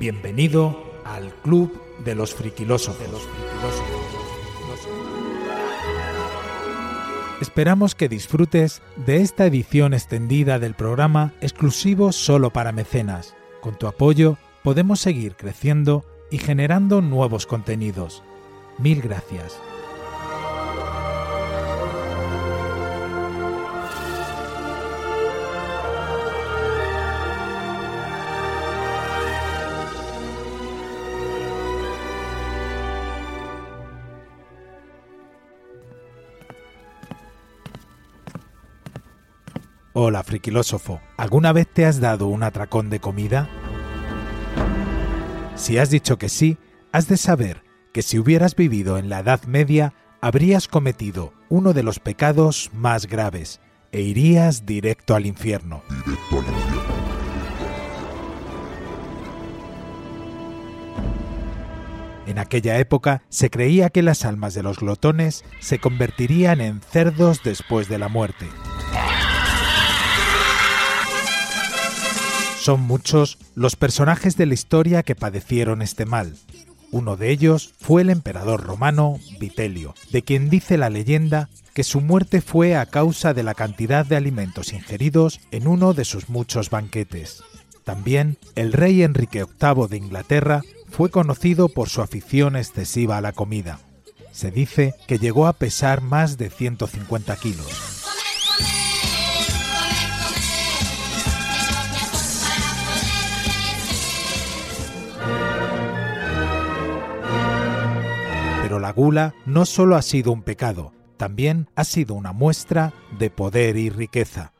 Bienvenido al Club de los Friquilósofos. Esperamos que disfrutes de esta edición extendida del programa exclusivo solo para mecenas. Con tu apoyo podemos seguir creciendo y generando nuevos contenidos. Mil gracias. Hola, friquilósofo. ¿Alguna vez te has dado un atracón de comida? Si has dicho que sí, has de saber que si hubieras vivido en la Edad Media, habrías cometido uno de los pecados más graves e irías directo al infierno. Directo al infierno. En aquella época se creía que las almas de los glotones se convertirían en cerdos después de la muerte. Son muchos los personajes de la historia que padecieron este mal. Uno de ellos fue el emperador romano Vitelio, de quien dice la leyenda que su muerte fue a causa de la cantidad de alimentos ingeridos en uno de sus muchos banquetes. También el rey Enrique VIII de Inglaterra fue conocido por su afición excesiva a la comida. Se dice que llegó a pesar más de 150 kilos. La gula no solo ha sido un pecado, también ha sido una muestra de poder y riqueza.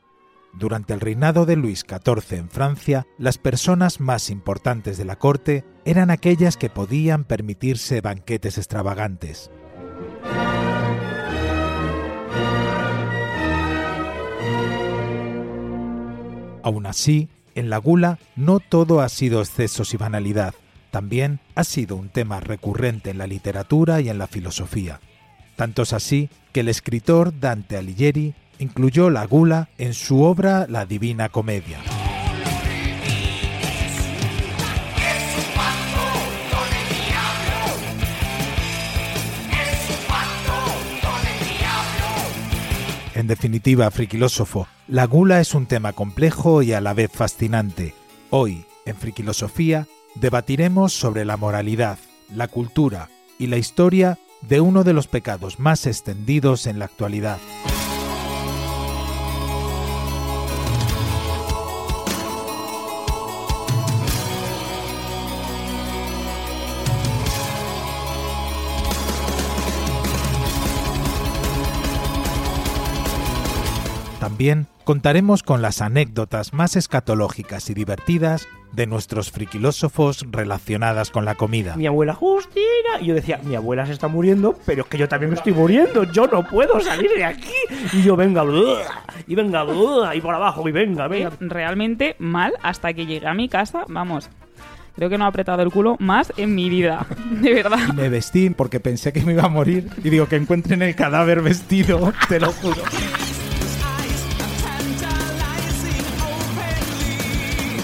Durante el reinado de Luis XIV en Francia, las personas más importantes de la corte eran aquellas que podían permitirse banquetes extravagantes. Aún así, en la gula no todo ha sido excesos y banalidad, también ha sido un tema recurrente en la literatura y en la filosofía. Tanto es así que el escritor Dante Alighieri incluyó la gula en su obra La Divina Comedia. En definitiva, friquilósofo, la gula es un tema complejo y a la vez fascinante. Hoy, en Friquilosofía, debatiremos sobre la moralidad, la cultura y la historia de uno de los pecados más extendidos en la actualidad. También contaremos con las anécdotas más escatológicas y divertidas de nuestros friquilósofos relacionadas con la comida. Mi abuela Justina. Y yo decía, mi abuela se está muriendo, pero es que yo también me estoy muriendo. Yo no puedo salir de aquí. Y yo, venga, y venga, y por abajo, y venga, venga. Realmente mal hasta que llegué a mi casa, vamos. Creo que no he apretado el culo más en mi vida, de verdad. Me vestí porque pensé que me iba a morir y digo que encuentren el cadáver vestido, te lo juro.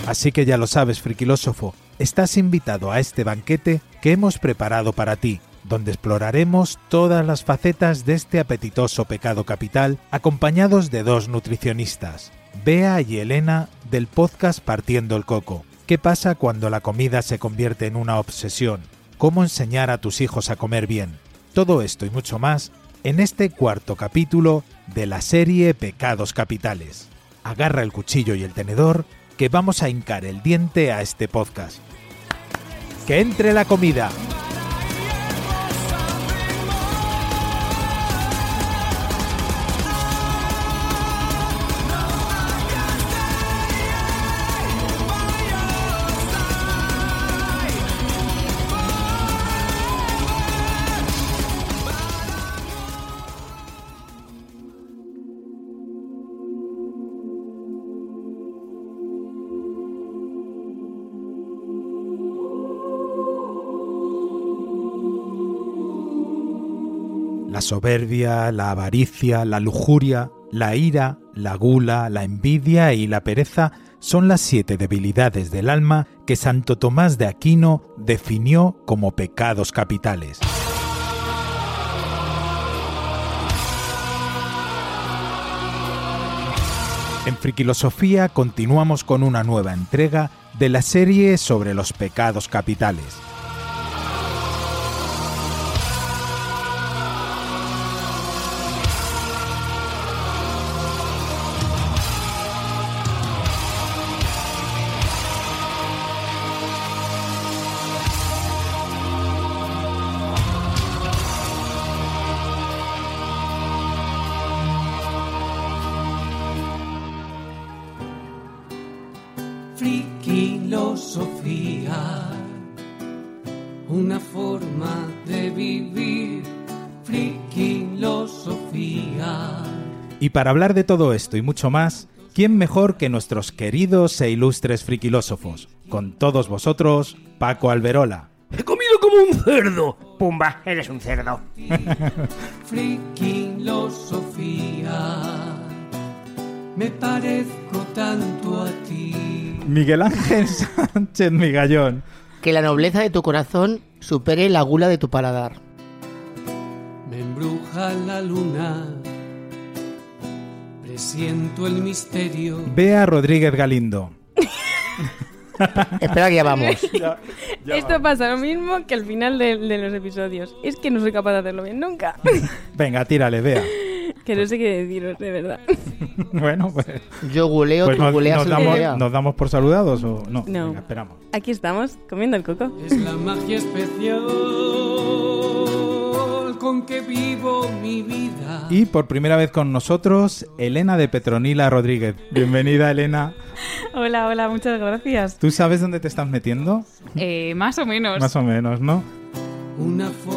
Así que ya lo sabes, friquilósofo, estás invitado a este banquete que hemos preparado para ti, donde exploraremos todas las facetas de este apetitoso pecado capital, acompañados de dos nutricionistas, Bea y Elena del podcast Partiendo el Coco. ¿Qué pasa cuando la comida se convierte en una obsesión? ¿Cómo enseñar a tus hijos a comer bien? Todo esto y mucho más en este cuarto capítulo de la serie Pecados Capitales. Agarra el cuchillo y el tenedor que vamos a hincar el diente a este podcast. ¡Que entre la comida! La soberbia, la avaricia, la lujuria, la ira, la gula, la envidia y la pereza son las siete debilidades del alma que Santo Tomás de Aquino definió como pecados capitales. En Friquilosofía continuamos con una nueva entrega de la serie sobre los pecados capitales. Una forma de vivir. Friquilosofía. Y para hablar de todo esto y mucho más, ¿quién mejor que nuestros queridos e ilustres friquilósofos? Con todos vosotros, Paco Alberola. He comido como un cerdo. Pumba, eres un cerdo. Friquilosofía, me parezco tanto a ti. Miguel Ángel Sánchez Migallón. Que la nobleza de tu corazón supere la gula de tu paladar. Me embruja la luna, presiento el misterio. Bea Rodríguez Galindo. Espera que ya vamos. Esto pasa lo mismo que al final de, de los episodios. Es que no soy capaz de hacerlo bien nunca. Venga, tírale, Bea. Que no sé qué deciros, de verdad. Bueno, pues, Yo guleo, pues tú nos, guleas nos damos, gulea. ¿nos damos por saludados o no? No. Venga, esperamos. Aquí estamos, comiendo el coco. Es la magia especial con que vivo mi vida. Y por primera vez con nosotros, Elena de Petronila Rodríguez. Bienvenida, Elena. Hola, hola, muchas gracias. ¿Tú sabes dónde te estás metiendo? Eh, más o menos. Más o menos, ¿no? Una forma